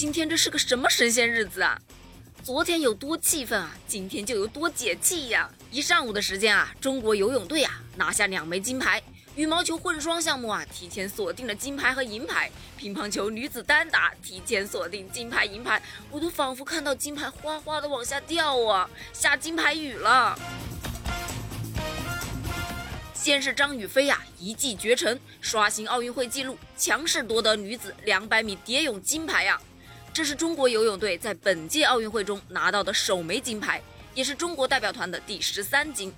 今天这是个什么神仙日子啊？昨天有多气愤啊，今天就有多解气呀！一上午的时间啊，中国游泳队啊拿下两枚金牌，羽毛球混双项目啊提前锁定了金牌和银牌，乒乓球女子单打提前锁定金牌银牌，我都仿佛看到金牌哗哗的往下掉啊，下金牌雨了。先是张雨霏呀一骑绝尘，刷新奥运会纪录，强势夺得女子两百米蝶泳金牌呀。这是中国游泳队在本届奥运会中拿到的首枚金牌，也是中国代表团的第十三金。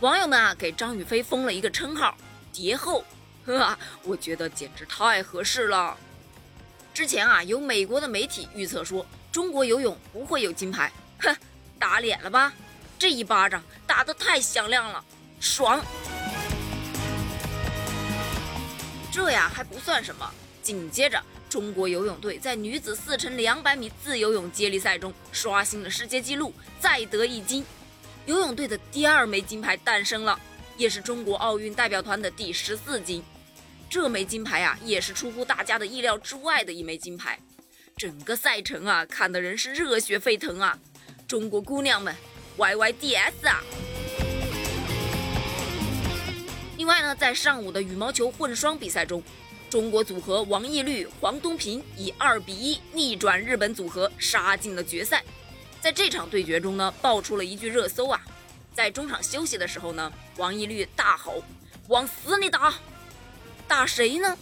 网友们啊，给张雨霏封了一个称号“蝶后”，呵，我觉得简直太合适了。之前啊，有美国的媒体预测说中国游泳不会有金牌，哼，打脸了吧？这一巴掌打得太响亮了，爽！这呀还不算什么，紧接着。中国游泳队在女子四乘两百米自由泳接力赛中刷新了世界纪录，再得一金。游泳队的第二枚金牌诞生了，也是中国奥运代表团的第十四金。这枚金牌啊，也是出乎大家的意料之外的一枚金牌。整个赛程啊，看的人是热血沸腾啊！中国姑娘们，YYDS 啊！另外呢，在上午的羽毛球混双比赛中。中国组合王懿律、黄东萍以二比一逆转日本组合，杀进了决赛。在这场对决中呢，爆出了一句热搜啊！在中场休息的时候呢，王懿律大吼：“往死里打！打谁呢？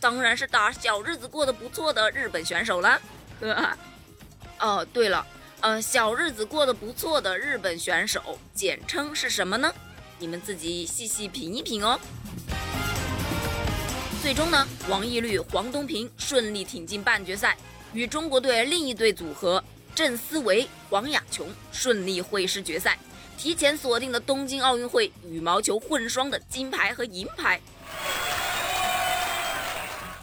当然是打小日子过得不错的日本选手了。”哦，对了，呃，小日子过得不错的日本选手简称是什么呢？你们自己细细品一品哦。最终呢，王懿律、黄东萍顺利挺进半决赛，与中国队另一对组合郑思维、黄雅琼顺利会师决赛，提前锁定了东京奥运会羽毛球混双的金牌和银牌。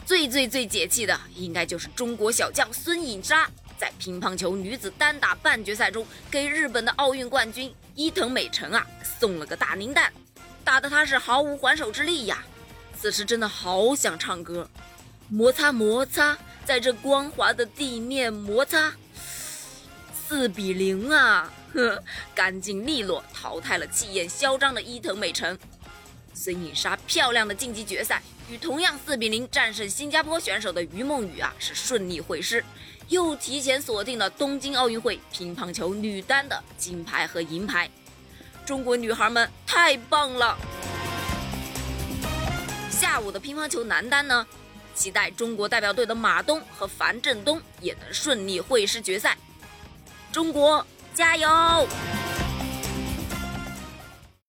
最最最解气的，应该就是中国小将孙颖莎，在乒乓球女子单打半决赛中，给日本的奥运冠军伊藤美诚啊送了个大零蛋，打得他是毫无还手之力呀。此时真的好想唱歌，摩擦摩擦，在这光滑的地面摩擦，四比零啊，呵，干净利落淘汰了气焰嚣张的伊藤美诚。孙颖莎漂亮的晋级决赛，与同样四比零战胜新加坡选手的于梦雨啊，是顺利会师，又提前锁定了东京奥运会乒乓球女单的金牌和银牌。中国女孩们太棒了！下午的乒乓球男单呢，期待中国代表队的马东和樊振东也能顺利会师决赛。中国加油！